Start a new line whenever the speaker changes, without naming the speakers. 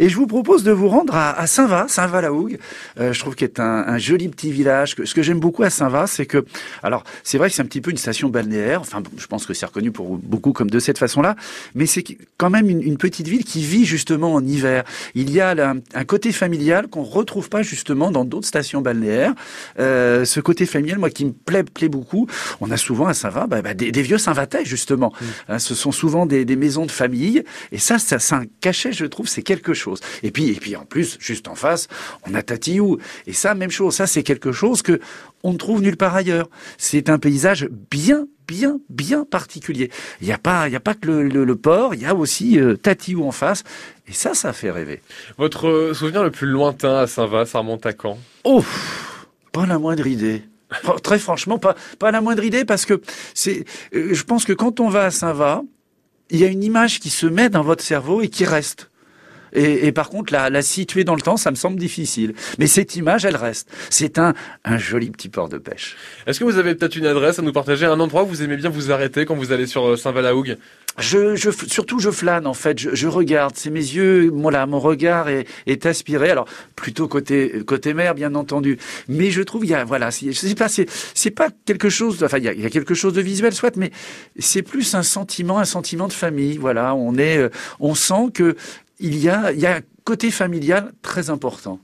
Et je vous propose de vous rendre à, Saint-Va, Saint-Va-la-Hougue. Euh, je trouve qu'il est un, un, joli petit village. Ce que j'aime beaucoup à Saint-Va, c'est que, alors, c'est vrai que c'est un petit peu une station balnéaire. Enfin, je pense que c'est reconnu pour beaucoup comme de cette façon-là. Mais c'est quand même une, une, petite ville qui vit justement en hiver. Il y a un, un côté familial qu'on retrouve pas justement dans d'autres stations balnéaires. Euh, ce côté familial, moi, qui me plaît, plaît beaucoup. On a souvent à Saint-Va bah, bah, des, des, vieux Saint-Vatais, justement. Mmh. Hein, ce sont souvent des, des, maisons de famille. Et ça, ça, c'est un cachet, je trouve, c'est quelque chose. Et puis, et puis en plus, juste en face, on a Tatiou. Et ça, même chose. Ça, c'est quelque chose que on ne trouve nulle part ailleurs. C'est un paysage bien bien, bien particulier. Il n'y a pas, il y a pas que le, port, il y a aussi euh, Tatiou en face. Et ça, ça fait rêver.
Votre euh, souvenir le plus lointain à Saint-Va, ça remonte à quand?
Oh, pas la moindre idée. Très franchement, pas, pas la moindre idée parce que c'est, euh, je pense que quand on va à Saint-Va, il y a une image qui se met dans votre cerveau et qui reste. Et, et par contre, la, la, situer dans le temps, ça me semble difficile. Mais cette image, elle reste. C'est un, un joli petit port de pêche.
Est-ce que vous avez peut-être une adresse à nous partager, un endroit où vous aimez bien vous arrêter quand vous allez sur euh, Saint-Valahougue
je, je, surtout, je flâne en fait. Je, je regarde. C'est mes yeux. Voilà, mon regard est, est, aspiré. Alors plutôt côté côté mer, bien entendu. Mais je trouve il y a voilà. Je sais pas. C'est c'est pas quelque chose. Enfin, il y, a, il y a quelque chose de visuel, soit, mais c'est plus un sentiment, un sentiment de famille. Voilà, on est, euh, on sent que il y a, il y a un côté familial très important.